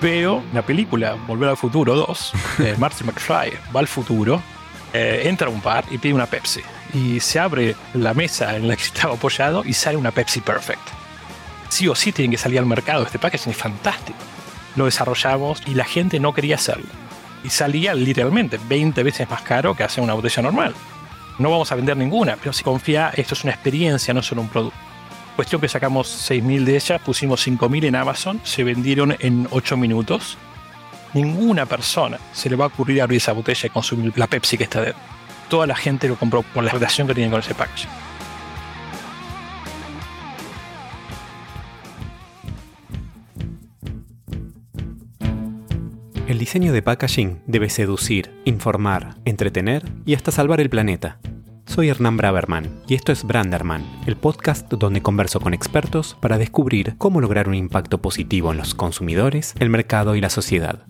veo una película, Volver al Futuro 2, de Marty McFly, va al futuro, eh, entra a un bar y pide una Pepsi. Y se abre la mesa en la que estaba apoyado y sale una Pepsi Perfect. Sí o sí tienen que salir al mercado, este packaging es fantástico. Lo desarrollamos y la gente no quería hacerlo. Y salía literalmente 20 veces más caro que hacer una botella normal. No vamos a vender ninguna, pero si confía, esto es una experiencia, no solo un producto. Cuestión que sacamos 6.000 de ellas, pusimos 5.000 en Amazon, se vendieron en 8 minutos. Ninguna persona se le va a ocurrir abrir esa botella y consumir la Pepsi que está dentro. Toda la gente lo compró por la relación que tienen con ese packaging. El diseño de packaging debe seducir, informar, entretener y hasta salvar el planeta. Soy Hernán Braverman y esto es Branderman, el podcast donde converso con expertos para descubrir cómo lograr un impacto positivo en los consumidores, el mercado y la sociedad.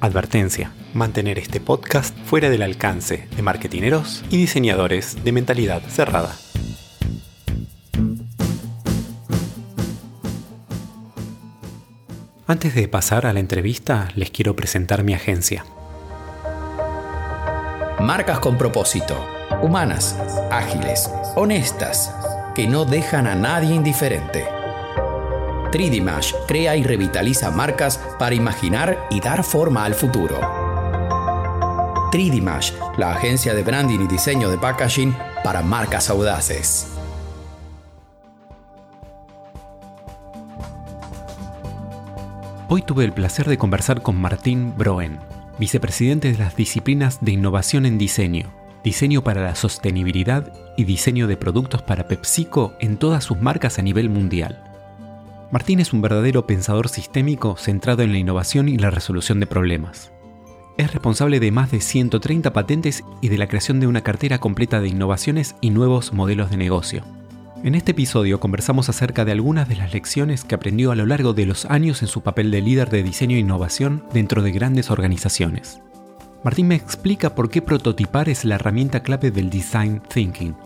Advertencia, mantener este podcast fuera del alcance de marketineros y diseñadores de mentalidad cerrada. Antes de pasar a la entrevista, les quiero presentar mi agencia. Marcas con propósito humanas, ágiles, honestas, que no dejan a nadie indiferente. 3D crea y revitaliza marcas para imaginar y dar forma al futuro. 3D la agencia de branding y diseño de packaging para marcas audaces. Hoy tuve el placer de conversar con Martín Broen, vicepresidente de las disciplinas de innovación en diseño, diseño para la sostenibilidad y diseño de productos para PepsiCo en todas sus marcas a nivel mundial. Martín es un verdadero pensador sistémico centrado en la innovación y la resolución de problemas. Es responsable de más de 130 patentes y de la creación de una cartera completa de innovaciones y nuevos modelos de negocio. En este episodio conversamos acerca de algunas de las lecciones que aprendió a lo largo de los años en su papel de líder de diseño e innovación dentro de grandes organizaciones. Martín me explica por qué prototipar es la herramienta clave del design thinking.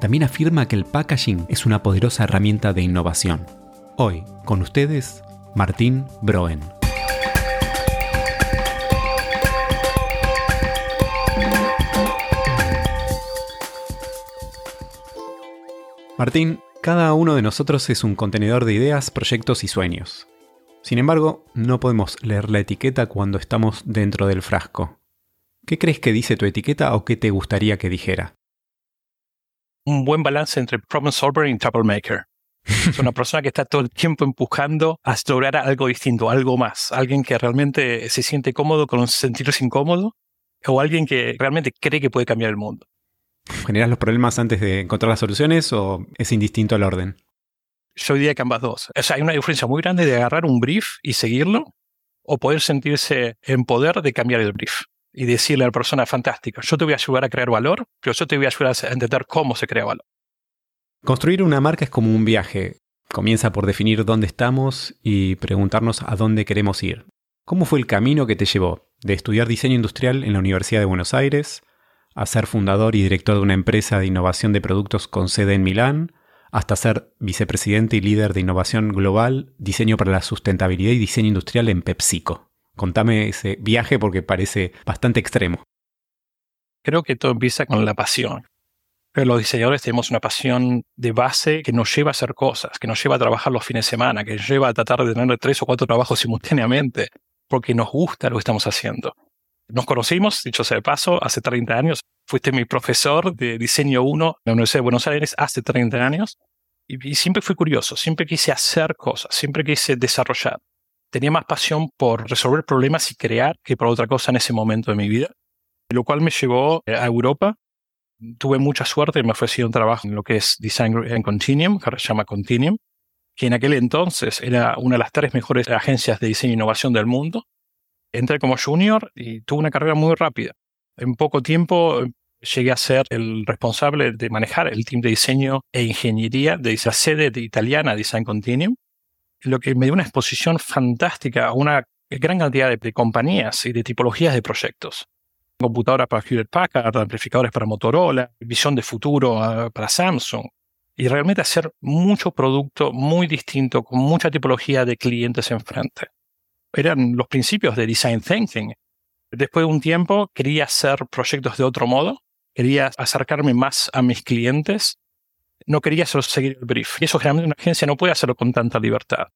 También afirma que el packaging es una poderosa herramienta de innovación. Hoy, con ustedes, Martín Broen. Martín, cada uno de nosotros es un contenedor de ideas, proyectos y sueños. Sin embargo, no podemos leer la etiqueta cuando estamos dentro del frasco. ¿Qué crees que dice tu etiqueta o qué te gustaría que dijera? Un buen balance entre problem solver y troublemaker. Es una persona que está todo el tiempo empujando a lograr algo distinto, algo más. Alguien que realmente se siente cómodo con sentirse incómodo o alguien que realmente cree que puede cambiar el mundo. ¿Generas los problemas antes de encontrar las soluciones o es indistinto al orden? Yo diría que ambas dos. O sea, hay una diferencia muy grande de agarrar un brief y seguirlo o poder sentirse en poder de cambiar el brief y decirle a la persona, fantástica, yo te voy a ayudar a crear valor, pero yo te voy a ayudar a entender cómo se crea valor. Construir una marca es como un viaje. Comienza por definir dónde estamos y preguntarnos a dónde queremos ir. ¿Cómo fue el camino que te llevó de estudiar diseño industrial en la Universidad de Buenos Aires, a ser fundador y director de una empresa de innovación de productos con sede en Milán, hasta ser vicepresidente y líder de innovación global, diseño para la sustentabilidad y diseño industrial en PepsiCo? Contame ese viaje porque parece bastante extremo. Creo que todo empieza con la pasión. Los diseñadores tenemos una pasión de base que nos lleva a hacer cosas, que nos lleva a trabajar los fines de semana, que nos lleva a tratar de tener tres o cuatro trabajos simultáneamente, porque nos gusta lo que estamos haciendo. Nos conocimos, dicho sea de paso, hace 30 años. Fuiste mi profesor de diseño 1 en la Universidad de Buenos Aires hace 30 años. y siempre fui curioso, siempre quise hacer cosas, siempre quise desarrollar tenía más pasión por resolver problemas y crear que por otra cosa en ese momento de mi vida, lo cual me llevó a Europa. Tuve mucha suerte, me ofreció un trabajo en lo que es Design Continuum, que se llama Continuum, que en aquel entonces era una de las tres mejores agencias de diseño e innovación del mundo. Entré como junior y tuve una carrera muy rápida. En poco tiempo llegué a ser el responsable de manejar el team de diseño e ingeniería de esa sede de italiana Design Continuum lo que me dio una exposición fantástica a una gran cantidad de, compañías y de tipologías de proyectos. Computadoras para Hewlett Packard, amplificadores para Motorola, visión de futuro ah, para Samsung. Y realmente hacer mucho producto muy distinto, con mucha tipología de clientes enfrente. eran los principios de design thinking. Después de un tiempo quería hacer proyectos de otro modo, quería acercarme más a mis clientes, no quería seguir el brief. Y eso generalmente una agencia no puede hacerlo con tanta libertad.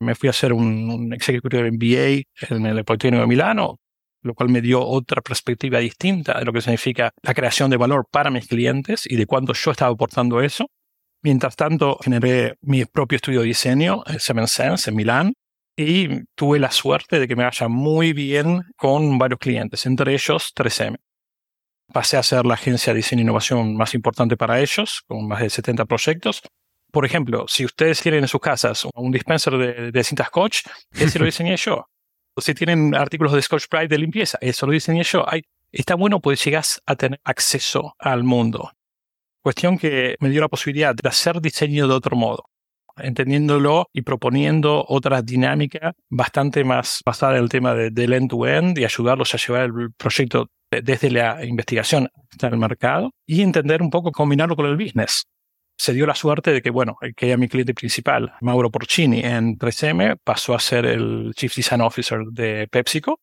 Me fui a hacer un, un Executive MBA en el Politécnico de Milano, lo cual me dio otra perspectiva distinta de lo que significa la creación de valor para mis clientes y de cuánto yo estaba aportando eso. Mientras tanto, generé mi propio estudio de diseño, Seven Sense, en Milán, y tuve la suerte de que me vaya muy bien con varios clientes, entre ellos 3M. Pasé a ser la agencia de diseño e innovación más importante para ellos, con más de 70 proyectos. Por ejemplo, si ustedes tienen en sus casas un dispenser de, de cintas Scotch, ese lo diseñé yo. O si tienen artículos de Scotch Brite de limpieza, eso lo diseñé yo. está bueno porque llegas a tener acceso al mundo. Cuestión que me dio la posibilidad de hacer diseño de otro modo entendiéndolo y proponiendo otra dinámica bastante más basada en el tema del end-to-end y ayudarlos a llevar el proyecto desde la investigación hasta el mercado y entender un poco combinarlo con el business. Se dio la suerte de que, bueno, que era mi cliente principal, Mauro Porcini, en 3M, pasó a ser el Chief Design Officer de PepsiCo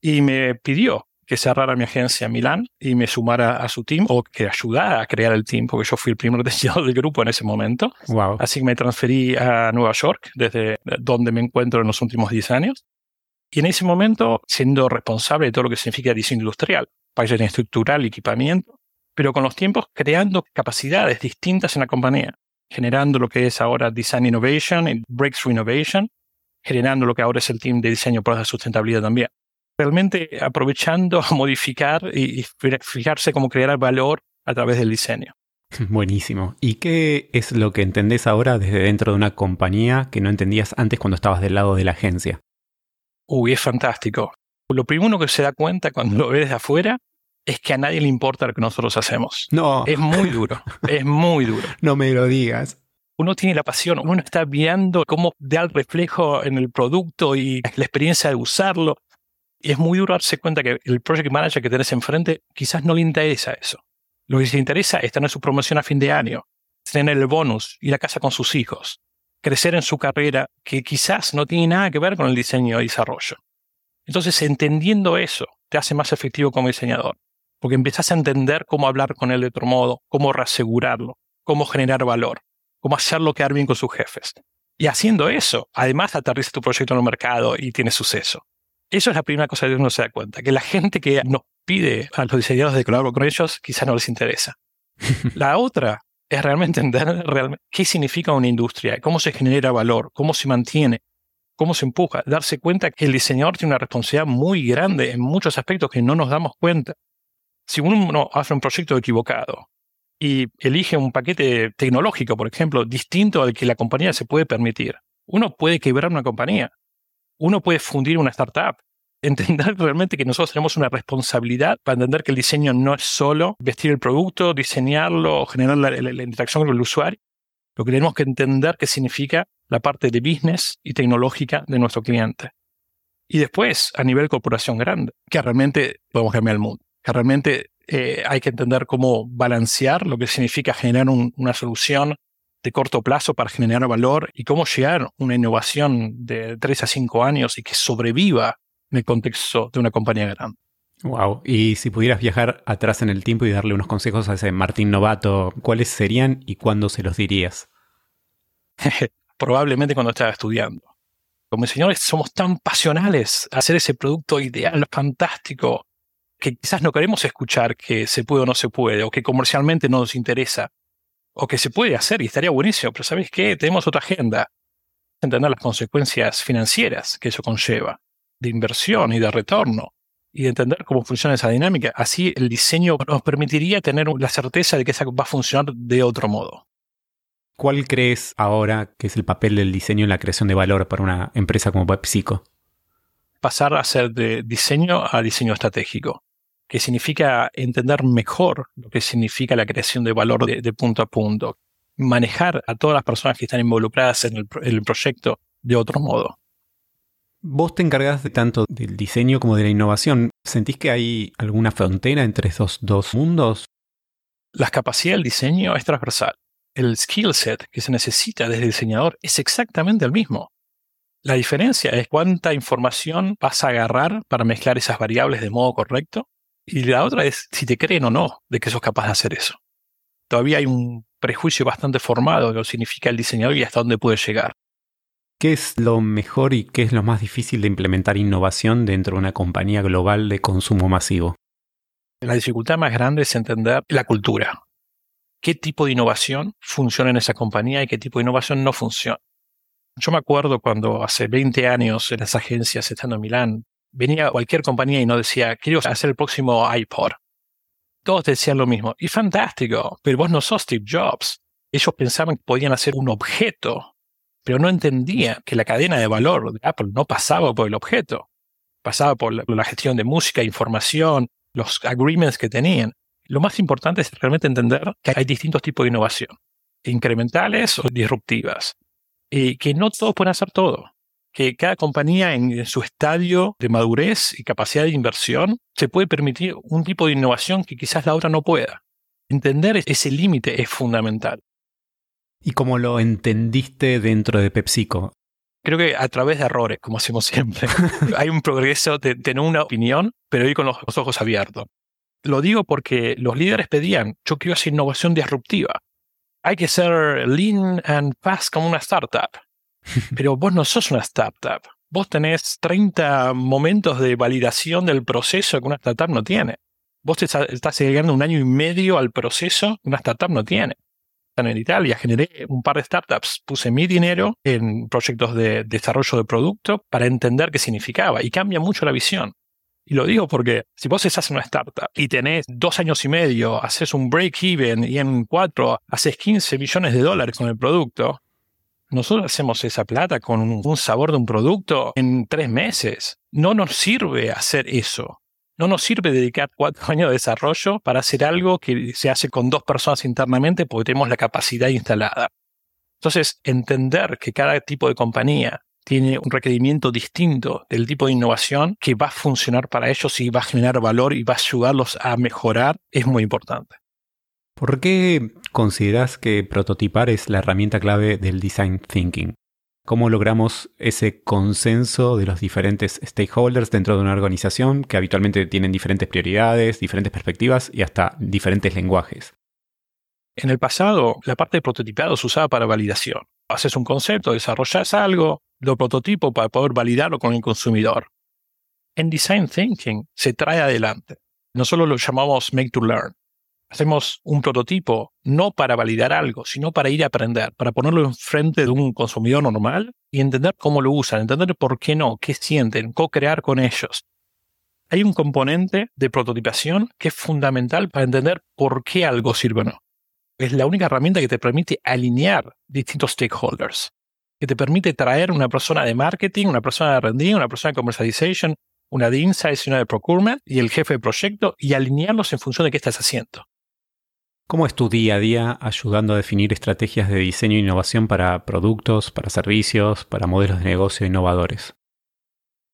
y me pidió que cerrara mi agencia en Milán y me sumara a su team o que ayudara a crear el team, porque yo fui el primer diseñador del grupo en ese momento. Wow. Así que me transferí a Nueva York, desde donde me encuentro en los últimos 10 años. Y en ese momento, siendo responsable de todo lo que significa diseño industrial, packaging estructural y equipamiento, pero con los tiempos creando capacidades distintas en la compañía, generando lo que es ahora Design Innovation y Breakthrough Innovation, generando lo que ahora es el team de diseño para la sustentabilidad también realmente aprovechando a modificar y, fijarse cómo crear valor a través del diseño. Buenísimo. ¿Y qué es lo que entendés ahora desde dentro de una compañía que no entendías antes cuando estabas del lado de la agencia? Uy, es fantástico. Lo primero que se da cuenta cuando lo ves desde afuera es que a nadie le importa lo que nosotros hacemos. No. Es muy duro, es muy duro. No me lo digas. Uno tiene la pasión, uno está viendo cómo da el reflejo en el producto y la experiencia de usarlo es muy duro darse cuenta que el project manager que tenés enfrente quizás no le interesa eso. Lo que le interesa es tener su promoción a fin de año, tener el bonus, ir a casa con sus hijos, crecer en su carrera que quizás no tiene nada que ver con el diseño y desarrollo. Entonces, entendiendo eso, te hace más efectivo como diseñador, porque empezás a entender cómo hablar con él de otro modo, cómo reasegurarlo, cómo generar valor, cómo hacerlo quedar bien con sus jefes. Y haciendo eso, además aterriza tu proyecto en el mercado y tienes suceso. Eso es la primera cosa que uno se da cuenta, que la gente que nos pide a los diseñadores de colaborar con ellos quizá no les interesa. la otra es realmente entender realmente qué significa una industria, cómo se genera valor, cómo se mantiene, cómo se empuja, darse cuenta que el diseñador tiene una responsabilidad muy grande en muchos aspectos que no nos damos cuenta. Si uno hace un proyecto equivocado y elige un paquete tecnológico, por ejemplo, distinto al que la compañía se puede permitir, uno puede quebrar una compañía uno puede fundir una startup. Entender realmente que nosotros tenemos una responsabilidad para entender que el diseño no es solo vestir el producto, diseñarlo generar la, interacción con el usuario. Lo que tenemos que entender que significa la parte de business y tecnológica de nuestro cliente. Y después, a nivel corporación grande, que realmente podemos cambiar el mundo, que realmente eh, hay que entender cómo balancear lo que significa generar una solución de corto plazo para generar valor y cómo llegar a una innovación de 3 a 5 años y que sobreviva en el contexto de una compañía grande. Wow, y si pudieras viajar atrás en el tiempo y darle unos consejos a ese Martín Novato, ¿cuáles serían y cuándo se los dirías? Probablemente cuando estaba estudiando. Como señores, somos tan pasionales a hacer ese producto ideal, fantástico, que quizás no queremos escuchar que se puede o no se puede, o que comercialmente no nos interesa o que se puede hacer y estaría buenísimo, pero ¿sabéis qué? Tenemos otra agenda. Entender las consecuencias financieras que eso conlleva, de inversión y de retorno, y de entender cómo funciona esa dinámica. Así el diseño nos permitiría tener la certeza de que esa va a funcionar de otro modo. ¿Cuál crees ahora que es el papel del diseño en la creación de valor para una empresa como PepsiCo? Pasar a ser de diseño a diseño estratégico que significa entender mejor lo que significa la creación de valor de, punto a punto, manejar a todas las personas que están involucradas en el, proyecto de otro modo. Vos te encargas de tanto del diseño como de la innovación. ¿Sentís que hay alguna frontera entre esos dos mundos? La capacidad del diseño es transversal. El skill set que se necesita desde el diseñador es exactamente el mismo. La diferencia es cuánta información vas a agarrar para mezclar esas variables de modo correcto. Y la otra es si te creen o no de que sos capaz de hacer eso. Todavía hay un prejuicio bastante formado de lo que significa el diseñador y hasta dónde puede llegar. ¿Qué es lo mejor y qué es lo más difícil de implementar innovación dentro de una compañía global de consumo masivo? La dificultad más grande es entender la cultura. ¿Qué tipo de innovación funciona en esa compañía y qué tipo de innovación no funciona? Yo me acuerdo cuando hace 20 años en las agencias estando en Milán, venía cualquier compañía y no decía, quiero hacer el próximo iPod. Todos decían lo mismo, y fantástico, pero vos no sos Steve Jobs. Ellos pensaban que podían hacer un objeto, pero no entendían que la cadena de valor de Apple no pasaba por el objeto, pasaba por la gestión de música, información, los agreements que tenían. Lo más importante es realmente entender que hay distintos tipos de innovación, incrementales o disruptivas eh, que no todos pueden hacer todo. Que cada compañía en su estadio de madurez y capacidad de inversión se puede permitir un tipo de innovación que quizás la otra no pueda. Entender ese límite es fundamental. ¿Y cómo lo entendiste dentro de PepsiCo? Creo que a través de errores, como hacemos siempre. Hay un progreso de tener una opinión, pero ir con los ojos abiertos. Lo digo porque los líderes pedían, yo quiero hacer innovación disruptiva hay que ser lean and fast como una startup. Pero vos no sos una startup. Vos tenés 30 momentos de validación del proceso que una startup no tiene. Vos te estás llegando un año y medio al proceso que una startup no tiene. En Italia generé un par de startups, puse mi dinero en proyectos de desarrollo de producto para entender qué significaba y cambia mucho la visión. Y lo digo porque si vos estás en una startup y tenés dos años y medio, haces un break-even y en cuatro haces 15 millones de dólares con el producto, nosotros hacemos esa plata con un sabor de un producto en tres meses. No nos sirve hacer eso. No nos sirve dedicar cuatro años de desarrollo para hacer algo que se hace con dos personas internamente porque tenemos la capacidad instalada. Entonces, entender que cada tipo de compañía tiene un requerimiento distinto del tipo de innovación que va a funcionar para ellos y va a generar valor y va a ayudarlos a mejorar es muy importante. ¿Por qué consideras que prototipar es la herramienta clave del design thinking? ¿Cómo logramos ese consenso de los diferentes stakeholders dentro de una organización que habitualmente tienen diferentes prioridades, diferentes perspectivas y hasta diferentes lenguajes? En el pasado, la parte de prototipado se usaba para validación. Haces un concepto, desarrollas algo, lo prototipo para poder validarlo con el consumidor. En Design Thinking se trae adelante. Nosotros lo llamamos Make to Learn. Hacemos un prototipo no para validar algo, sino para ir a aprender, para ponerlo enfrente de un consumidor normal y entender cómo lo usan, entender por qué no, qué sienten, co-crear con ellos. Hay un componente de prototipación que es fundamental para entender por qué algo sirve o no. Es la única herramienta que te permite alinear distintos stakeholders que te permite traer una persona de marketing, una persona de R&D, una persona de commercialization, una de insights y una de procurement y el jefe de proyecto y alinearlos en función de qué estás haciendo. ¿Cómo es tu día a día ayudando a definir estrategias de diseño e innovación para productos, para servicios, para modelos de negocio innovadores?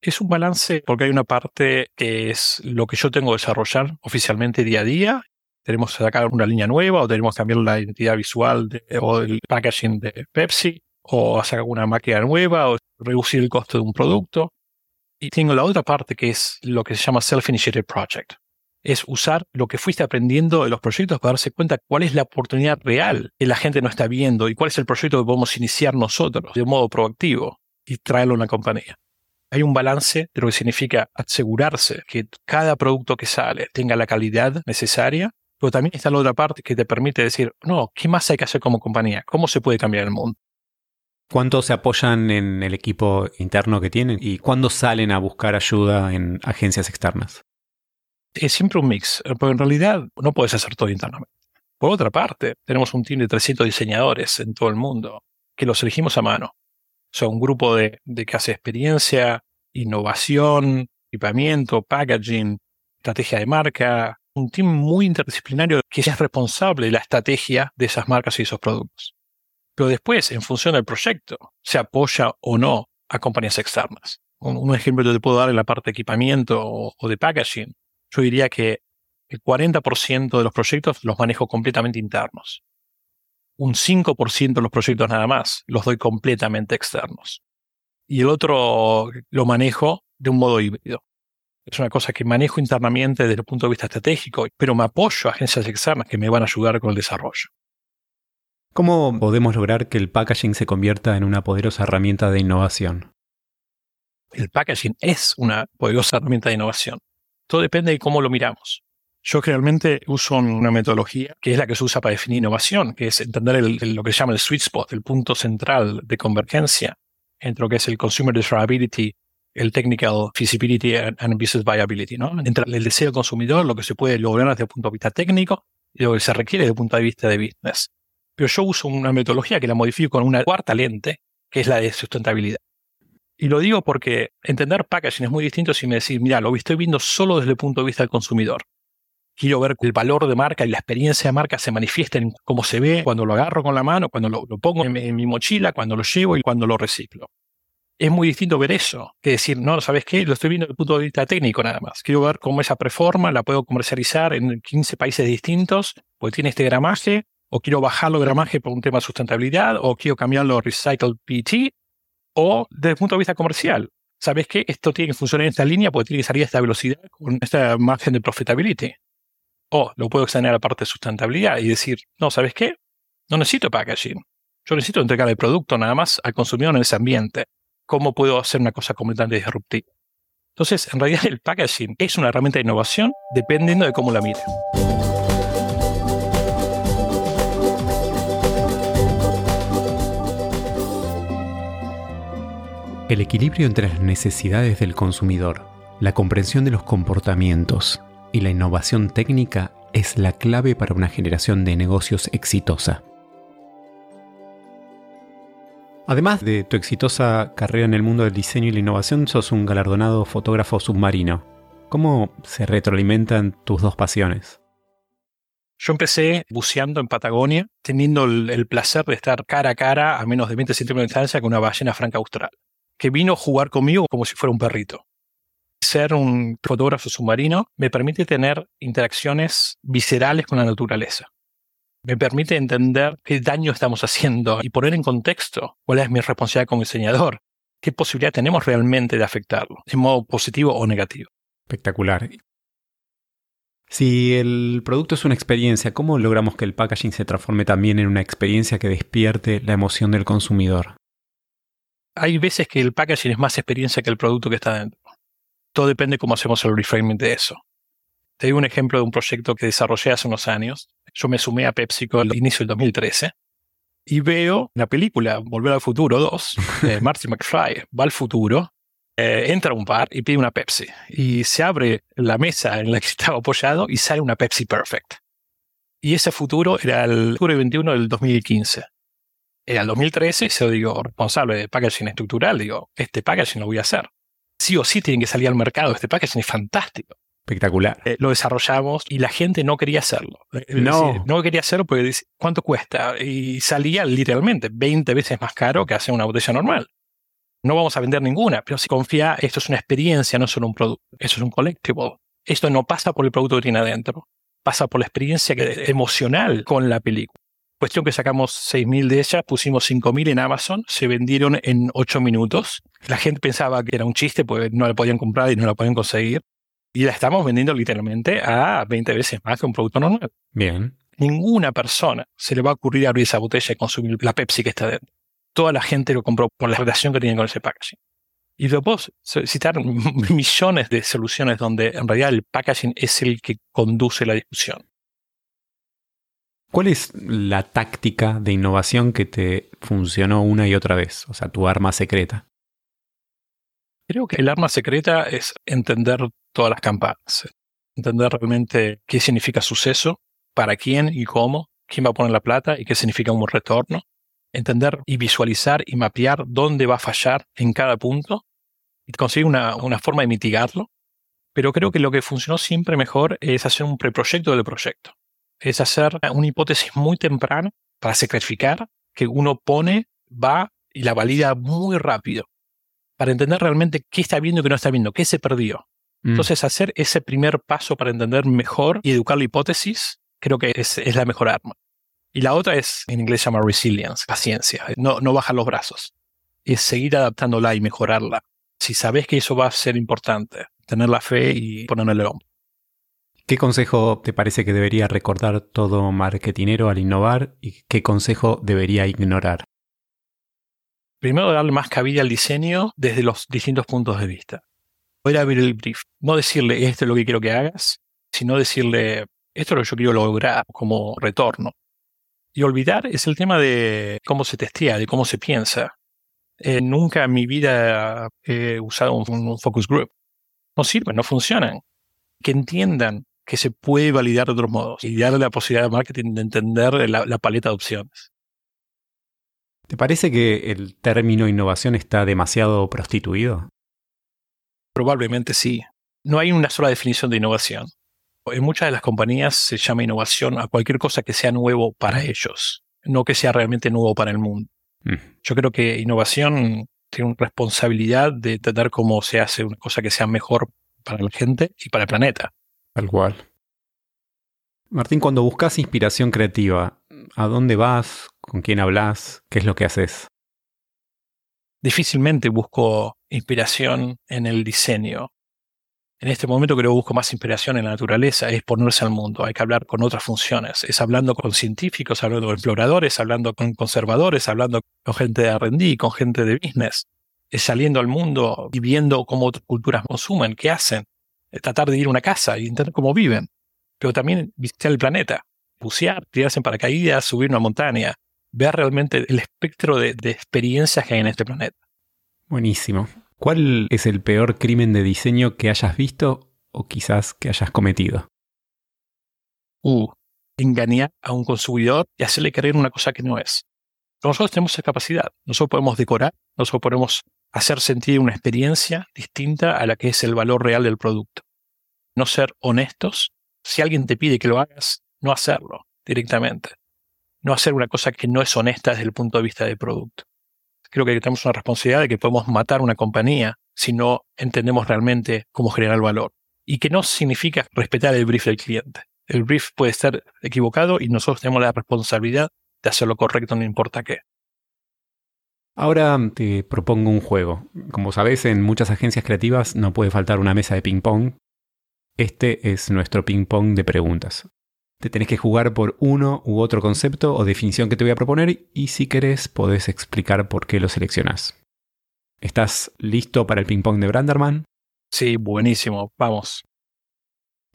Es un balance porque hay una parte que es lo que yo tengo que desarrollar oficialmente día a día. Tenemos que sacar una línea nueva o tenemos que cambiar la identidad visual o el packaging de Pepsi o hacer alguna máquina nueva o reducir el costo de un producto. Y tengo la otra parte que es lo que se llama Self-Initiated Project. Es usar lo que fuiste aprendiendo de los proyectos para darse cuenta cuál es la oportunidad real que la gente no está viendo y cuál es el proyecto que podemos iniciar nosotros de modo proactivo y traerlo a una compañía. Hay un balance de lo que significa asegurarse que cada producto que sale tenga la calidad necesaria, pero también está la otra parte que te permite decir, no, ¿qué más hay que hacer como compañía? ¿Cómo se puede cambiar el mundo? ¿Cuánto se apoyan en el equipo interno que tienen y cuándo salen a buscar ayuda en agencias externas? Es siempre un mix, porque en realidad no puedes hacer todo internamente. Por otra parte, tenemos un team de 300 diseñadores en todo el mundo que los elegimos a mano. Son un grupo de, de que hace experiencia, innovación, equipamiento, packaging, estrategia de marca, un team muy interdisciplinario que es responsable de la estrategia de esas marcas y esos productos. Pero después, en función del proyecto, se apoya o no a compañías externas. Un, ejemplo que te puedo dar en la parte de equipamiento o, de packaging. Yo diría que el 40% de los proyectos los manejo completamente internos. Un 5% de los proyectos nada más los doy completamente externos. y el otro lo manejo de un modo híbrido. Es una cosa que manejo internamente desde el punto de vista estratégico, pero me apoyo a agencias externas que me van a ayudar con el desarrollo. ¿Cómo podemos lograr que el packaging se convierta en una poderosa herramienta de innovación? El packaging es una poderosa herramienta de innovación. Todo depende de cómo lo miramos. Yo generalmente uso una metodología que es la que se usa para definir innovación, que es entender lo que se llama el sweet spot, el punto central de convergencia entre lo que es el consumer desirability, el technical feasibility and business viability, ¿no? Entre el deseo del consumidor, lo que se puede lograr desde el punto de vista técnico y lo que se requiere desde el punto de vista de business. Pero yo uso una metodología que la modifico con una cuarta lente, que es la de sustentabilidad. Y lo digo porque entender packaging es muy distinto si me decís, mira, lo estoy viendo solo desde el punto de vista del consumidor quiero ver que el valor de marca y la experiencia de marca se manifiesten en cómo se ve cuando lo agarro con la mano, cuando lo, pongo en, mi mochila, cuando lo llevo y cuando lo reciclo. Es muy distinto ver eso que decir, no, ¿sabes qué? Lo estoy viendo desde el punto de vista técnico nada más. Quiero ver cómo esa preforma la puedo comercializar en 15 países distintos, porque tiene este gramaje, o quiero bajarlo gramaje por un tema de sustentabilidad, o quiero cambiarlo a Recycled PET, o desde el punto de vista comercial. ¿Sabes qué? Esto tiene que funcionar en esta línea porque tiene que salir a esta velocidad con esta margen de profitability. O lo puedo extender a la parte de sustentabilidad y decir, no, ¿sabes qué? No necesito packaging. Yo necesito entregar el producto nada más al consumidor en ese ambiente. ¿Cómo puedo hacer una cosa completamente disruptiva? Entonces, en realidad el packaging es una herramienta de innovación dependiendo de cómo la mire. El equilibrio entre las necesidades del consumidor, la comprensión de los comportamientos y la innovación técnica es la clave para una generación de negocios exitosa. Además de tu exitosa carrera en el mundo del diseño y la innovación, sos un galardonado fotógrafo submarino. ¿Cómo se retroalimentan tus dos pasiones? Yo empecé buceando en Patagonia, teniendo el, placer de estar cara a cara a menos de 20 centímetros de distancia con una ballena franca austral, que vino a jugar conmigo como si fuera un perrito ser un fotógrafo submarino me permite tener interacciones viscerales con la naturaleza. Me permite entender qué daño estamos haciendo y poner en contexto cuál es mi responsabilidad como diseñador, qué posibilidad tenemos realmente de afectarlo, de modo positivo o negativo. Espectacular. Si el producto es una experiencia, ¿cómo logramos que el packaging se transforme también en una experiencia que despierte la emoción del consumidor? Hay veces que el packaging es más experiencia que el producto que está dentro todo depende cómo hacemos el reframing de eso. Te doy un ejemplo de un proyecto que desarrollé hace unos años. Yo me sumé a PepsiCo al inicio del 2013 y veo la película Volver al Futuro 2, de Marty McFly, va al futuro, eh, entra a un bar y pide una Pepsi. Y se abre la mesa en la que estaba apoyado y sale una Pepsi Perfect. Y ese futuro era el futuro 21 del 2015. Era el 2013 y se digo, responsable de packaging estructural, digo, este packaging lo voy a hacer sí o sí tienen que salir al mercado. Este packaging es fantástico. Espectacular. Eh, lo desarrollamos y la gente no quería hacerlo. no. no quería hacerlo porque dice, ¿cuánto cuesta? Y salía literalmente 20 veces más caro que hacer una botella normal. No vamos a vender ninguna, pero si confía, esto es una experiencia, no solo un producto. Eso es un collectible. Esto no pasa por el producto que tiene adentro. Pasa por la experiencia emocional con la película. Cuestión que sacamos 6.000 de ellas, pusimos 5.000 en Amazon, se vendieron en 8 minutos. La gente pensaba que era un chiste porque no la podían comprar y no la podían conseguir. Y la estamos vendiendo literalmente a 20 veces más que un producto normal. Bien. Ninguna persona se le va a ocurrir abrir esa botella y consumir la Pepsi que está dentro. Toda la gente lo compró por la relación que tiene con ese packaging. Y después citar millones de soluciones donde en realidad el packaging es el que conduce la discusión. ¿Cuál es la táctica de innovación que te funcionó una y otra vez? O sea, tu arma secreta. Creo que el arma secreta es entender todas las campanas, entender realmente qué significa suceso, para quién y cómo, quién va a poner la plata y qué significa un retorno, entender y visualizar y mapear dónde va a fallar en cada punto y conseguir una, una forma de mitigarlo. Pero creo que lo que funcionó siempre mejor es hacer un preproyecto del proyecto es hacer una hipótesis muy temprana para sacrificar que uno pone, va y la valida muy rápido para entender realmente qué está viendo y qué no está viendo, qué se perdió. Mm. Entonces, hacer ese primer paso para entender mejor y educar la hipótesis, creo que es, la mejor arma. Y la otra es, en inglés se llama resilience, paciencia, no, no bajar los brazos. es seguir adaptándola y mejorarla. Si sabes que eso va a ser importante, tener la fe y ponerle el hombro. ¿Qué consejo te parece que debería recordar todo marketinero al innovar y qué consejo debería ignorar? Primero, darle más cabida al diseño desde los distintos puntos de vista. Poder abrir el brief. No decirle esto es lo que quiero que hagas, sino decirle esto es lo que yo quiero lograr como retorno. Y olvidar es el tema de cómo se testea, de cómo se piensa. Eh, nunca en mi vida he usado un, focus group. No sirven, no funcionan. Que entiendan que se puede validar de otros modos y darle la posibilidad al marketing de entender la, la paleta de opciones. ¿Te parece que el término innovación está demasiado prostituido? Probablemente sí. No hay una sola definición de innovación. En muchas de las compañías se llama innovación a cualquier cosa que sea nuevo para ellos, no que sea realmente nuevo para el mundo. Mm. Yo creo que innovación tiene una responsabilidad de entender cómo se hace una cosa que sea mejor para la gente y para el planeta. Tal cual. Martín, cuando buscas inspiración creativa, ¿a dónde vas? ¿Con quién hablas? ¿Qué es lo que haces? Difícilmente busco inspiración en el diseño. En este momento creo que busco más inspiración en la naturaleza, es ponerse al mundo, hay que hablar con otras funciones, es hablando con científicos, hablando con exploradores, hablando con conservadores, hablando con gente de R&D, con gente de business, es saliendo al mundo y viendo cómo otras culturas consumen, qué hacen, tratar de ir a una casa y entender cómo viven, pero también visitar el planeta, bucear, tirarse en paracaídas, subir una montaña, ver realmente el espectro de, de experiencias que hay en este planeta. Buenísimo. ¿Cuál es el peor crimen de diseño que hayas visto o quizás que hayas cometido? Uh, engañar a un consumidor y hacerle creer una cosa que no es. Nosotros tenemos esa capacidad. Nosotros podemos decorar, nosotros podemos hacer sentir una experiencia distinta a la que es el valor real del producto. No ser honestos. Si alguien te pide que lo hagas, no hacerlo directamente. No hacer una cosa que no es honesta desde el punto de vista del producto. Creo que tenemos una responsabilidad de que podemos matar una compañía si no entendemos realmente cómo generar valor. Y que no significa respetar el brief del cliente. El brief puede estar equivocado y nosotros tenemos la responsabilidad de hacerlo correcto, no importa qué. Ahora te propongo un juego. Como sabes, en muchas agencias creativas no puede faltar una mesa de ping-pong. Este es nuestro ping-pong de preguntas. Te tenés que jugar por uno u otro concepto o definición que te voy a proponer y si querés podés explicar por qué lo seleccionás. ¿Estás listo para el ping-pong de Branderman? Sí, buenísimo. Vamos.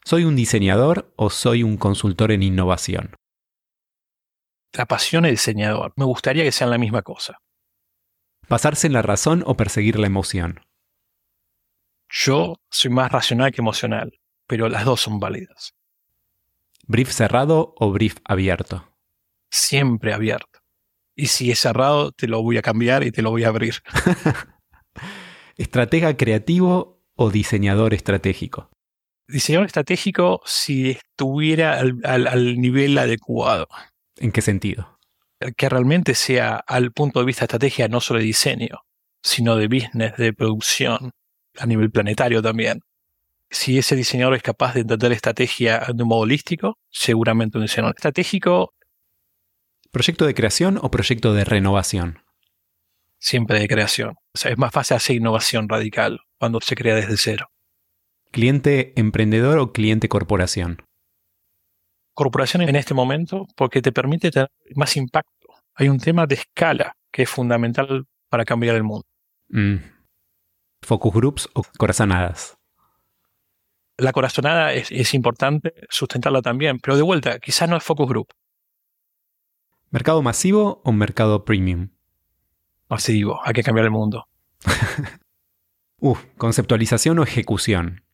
¿Soy un diseñador o soy un consultor en innovación? La pasión de diseñador. Me gustaría que sean la misma cosa. ¿Basarse en la razón o perseguir la emoción? Yo soy más racional que emocional, pero las dos son válidas. ¿Brief cerrado o brief abierto? Siempre abierto. Y si es cerrado, te lo voy a cambiar y te lo voy a abrir. ¿Estratega creativo o diseñador estratégico? Diseñador estratégico si estuviera al, nivel adecuado. ¿En qué sentido? Que realmente sea al punto de vista de estrategia no solo de diseño, sino de business, de producción, a nivel planetario también. Si ese diseñador es capaz de entender estrategia de un modo holístico, seguramente un diseñador estratégico. ¿Proyecto de creación o proyecto de renovación? Siempre de creación. O sea, es más fácil hacer innovación radical cuando se crea desde cero. ¿Cliente emprendedor o cliente corporación? Corporación en este momento porque te permite tener más impacto. Hay un tema de escala que es fundamental para cambiar el mundo. Mm. Focus groups o corazonadas la corazonada es, importante sustentarla también, pero de vuelta, quizás no es focus group. ¿Mercado masivo o mercado premium? Masivo, hay que cambiar el mundo. Uf, conceptualización o ejecución.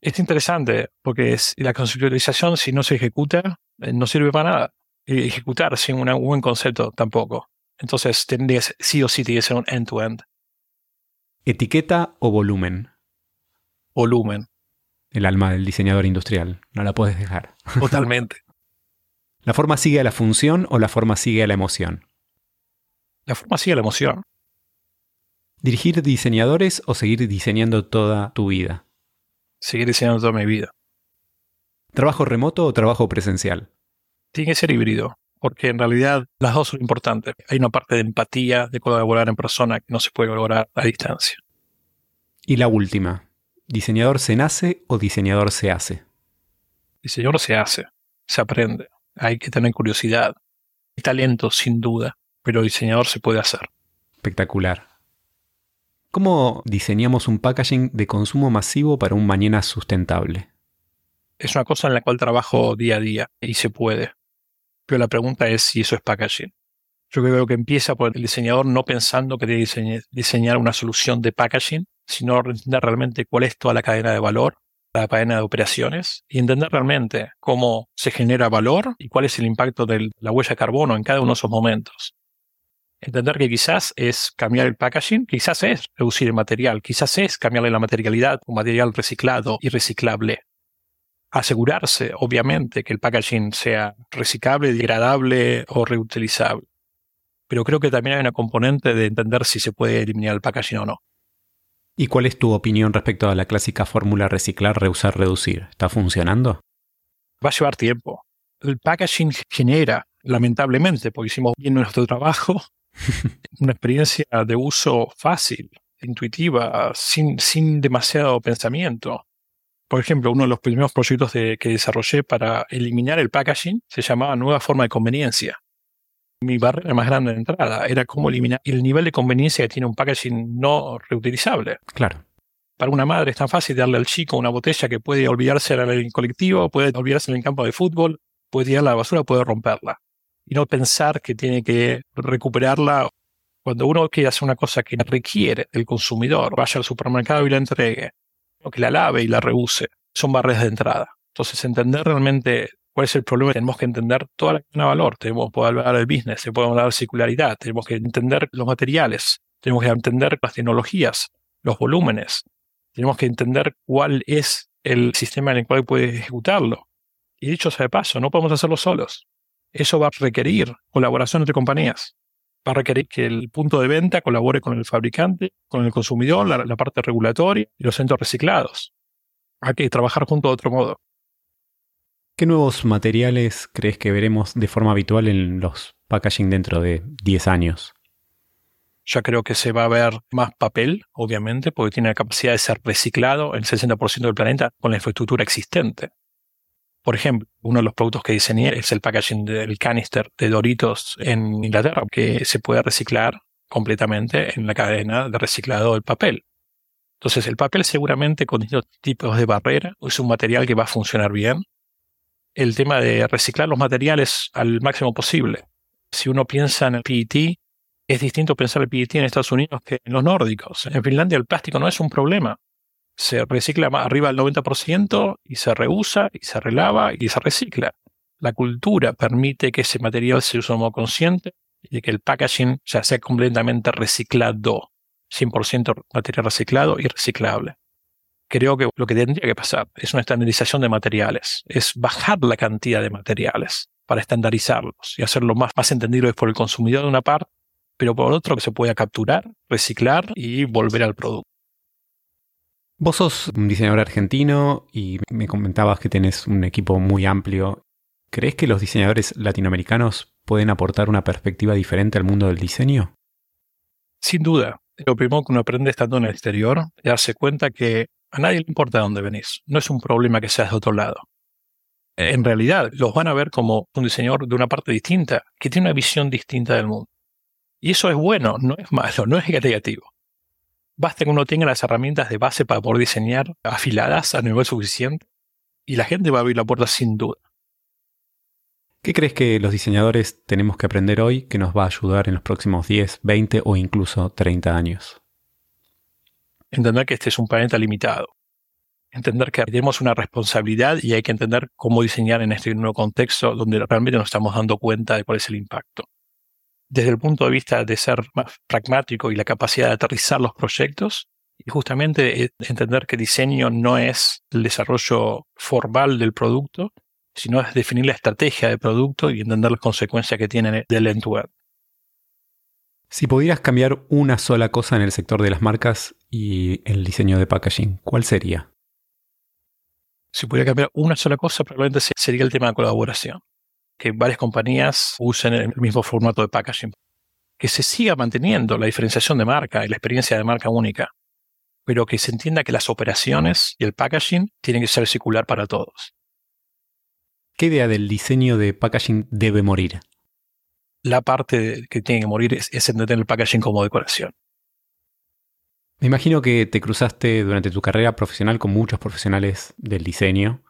Es interesante, porque la conceptualización, si no se ejecuta, eh, no sirve para nada. ejecutar sin un buen concepto tampoco. Entonces, tendría, sí o sí tiene que ser un end-to-end. -end. ¿Etiqueta o volumen? Volumen el alma del diseñador industrial. No la puedes dejar. Totalmente. ¿La forma sigue a la función o la forma sigue a la emoción? La forma sigue a la emoción. ¿Dirigir diseñadores o seguir diseñando toda tu vida? Seguir diseñando toda mi vida. ¿Trabajo remoto o trabajo presencial? Tiene que ser híbrido. porque en realidad las dos son importantes. Hay una parte de empatía, de colaborar en persona, que no se puede lograr a distancia. Y la última, ¿diseñador se nace o diseñador se hace? Diseñador se hace, se aprende, hay que tener curiosidad, talento sin duda, pero diseñador se puede hacer. Espectacular. ¿Cómo diseñamos un packaging de consumo masivo para un mañana sustentable? Es una cosa en la cual trabajo día a día y se puede. Pero la pregunta es si eso es packaging. Yo creo que empieza por el diseñador no pensando que debe diseñar una solución de packaging, sino entender realmente cuál es toda la cadena de valor, la cadena de operaciones, y entender realmente cómo se genera valor y cuál es el impacto de la huella de carbono en cada uno de esos momentos. Entender que quizás es cambiar el packaging, quizás es reducir el material, quizás es cambiarle la materialidad, un material reciclado y reciclable asegurarse, obviamente, que el packaging sea reciclable, degradable o reutilizable. Pero creo que también hay una componente de entender si se puede eliminar el packaging o no. ¿Y cuál es tu opinión respecto a la clásica fórmula reciclar, reusar, reducir? ¿Está funcionando? Va a llevar tiempo. El packaging genera, lamentablemente, porque hicimos bien nuestro trabajo, una experiencia de uso fácil, intuitiva, sin, sin demasiado pensamiento. Por ejemplo, uno de los primeros proyectos que desarrollé para eliminar el packaging se llamaba Nueva Forma de Conveniencia. Mi barrera más grande de entrada era cómo eliminar el nivel de conveniencia que tiene un packaging no reutilizable. Claro. Para una madre es tan fácil darle al chico una botella que puede olvidarse en el colectivo, puede olvidarse en el campo de fútbol, puede tirarla a la basura, puede romperla. Y no pensar que tiene que recuperarla cuando uno quiere hacer una cosa que requiere del consumidor, vaya al supermercado y la entregue, que la lave y la reuse. Son barreras de entrada. Entonces, entender realmente cuál es el problema, tenemos que entender toda la cadena de valor. Tenemos que poder hablar del business, podemos hablar circularidad, tenemos que entender los materiales, tenemos que entender las tecnologías, los volúmenes, tenemos que entender cuál es el sistema en el cual puede ejecutarlo. Y dicho sea de paso, no podemos hacerlo solos. Eso va a requerir colaboración entre compañías va a requerir que el punto de venta colabore con el fabricante, con el consumidor, la, parte regulatoria y los centros reciclados. Hay que trabajar junto de otro modo. ¿Qué nuevos materiales crees que veremos de forma habitual en los packaging dentro de 10 años? Ya creo que se va a ver más papel, obviamente, porque tiene la capacidad de ser reciclado el 60% del planeta con la infraestructura existente. Por ejemplo, uno de los productos que diseñé es el packaging del canister de Doritos en Inglaterra, que se puede reciclar completamente en la cadena de reciclado del papel. Entonces, el papel seguramente con distintos tipos de barrera es un material que va a funcionar bien. El tema de reciclar los materiales al máximo posible. Si uno piensa en el PET, es distinto pensar el PET en Estados Unidos que en los nórdicos. En Finlandia el plástico no es un problema se recicla arriba del 90% y se reusa y se relava y se recicla. La cultura permite que ese material se use de modo consciente y que el packaging sea completamente reciclado, 100% material reciclado y reciclable. Creo que lo que tendría que pasar es una estandarización de materiales, es bajar la cantidad de materiales para estandarizarlos y hacerlo más, más entendible por el consumidor de una parte, pero por otro que se pueda capturar, reciclar y volver al producto. Vos sos un diseñador argentino y me comentabas que tenés un equipo muy amplio. ¿Crees que los diseñadores latinoamericanos pueden aportar una perspectiva diferente al mundo del diseño? Sin duda. Lo primero que uno aprende estando en el exterior es darse cuenta que a nadie le importa de dónde venís. No es un problema que seas de otro lado. En realidad, los van a ver como un diseñador de una parte distinta, que tiene una visión distinta del mundo. Y eso es bueno, no es malo, no es negativo. Basta que uno tenga las herramientas de base para poder diseñar afiladas a nivel suficiente y la gente va a abrir la puerta sin duda. ¿Qué crees que los diseñadores tenemos que aprender hoy que nos va a ayudar en los próximos 10, 20 o incluso 30 años? Entender que este es un planeta limitado. Entender que tenemos una responsabilidad y hay que entender cómo diseñar en este nuevo contexto donde realmente nos estamos dando cuenta de cuál es el impacto desde el punto de vista de ser más pragmático y la capacidad de aterrizar los proyectos y justamente eh, entender que diseño no es el desarrollo formal del producto, sino es definir la estrategia del producto y entender las consecuencias que tiene del end-to-end. Si pudieras cambiar una sola cosa en el sector de las marcas y el diseño de packaging, ¿cuál sería? Si pudiera cambiar una sola cosa, probablemente sería el tema de colaboración que varias compañías usen el mismo formato de packaging. Que se siga manteniendo la diferenciación de marca y la experiencia de marca única, pero que se entienda que las operaciones y el packaging tienen que ser circular para todos. ¿Qué idea del diseño de packaging debe morir? La parte que tiene que morir es, es entender el packaging como decoración. Me imagino que te cruzaste durante tu carrera profesional con muchos profesionales del diseño.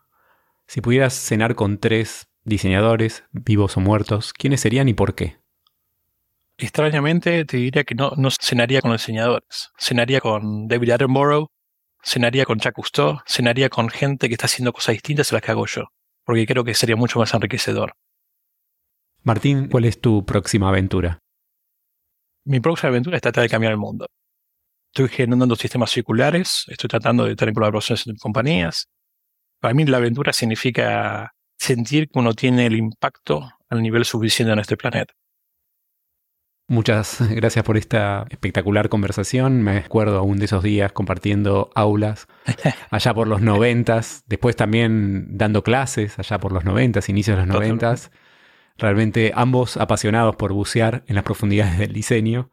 Si pudieras cenar con tres diseñadores, vivos o muertos, ¿quiénes serían y por qué? Extrañamente te diría que no, no cenaría con diseñadores. Cenaría con David Attenborough, cenaría con Jacques Cousteau, cenaría con gente que está haciendo cosas distintas a las que hago yo, porque creo que sería mucho más enriquecedor. Martín, ¿cuál es tu próxima aventura? Mi próxima aventura es tratar de cambiar el mundo. Estoy generando sistemas circulares, estoy tratando de tener colaboraciones en compañías. Para mí la aventura significa sentir que uno tiene el impacto al nivel suficiente en este planeta. Muchas gracias por esta espectacular conversación. Me acuerdo aún de esos días compartiendo aulas allá por los noventas, después también dando clases allá por los noventas, inicios de los noventas. Realmente ambos apasionados por bucear en las profundidades del diseño.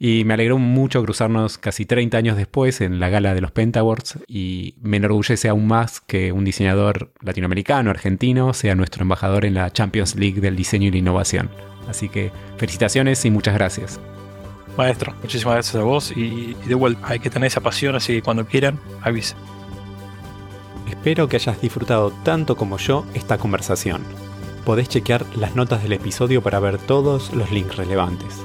Y me alegró mucho cruzarnos casi 30 años después en la gala de los Pentawards y me enorgullece aún más que un diseñador latinoamericano, argentino, sea nuestro embajador en la Champions League del diseño y la innovación. Así que felicitaciones y muchas gracias. Maestro, muchísimas gracias a vos y, de vuelta, hay que tener esa pasión, así que cuando quieran, avisen. Espero que hayas disfrutado tanto como yo esta conversación. Podés chequear las notas del episodio para ver todos los links relevantes.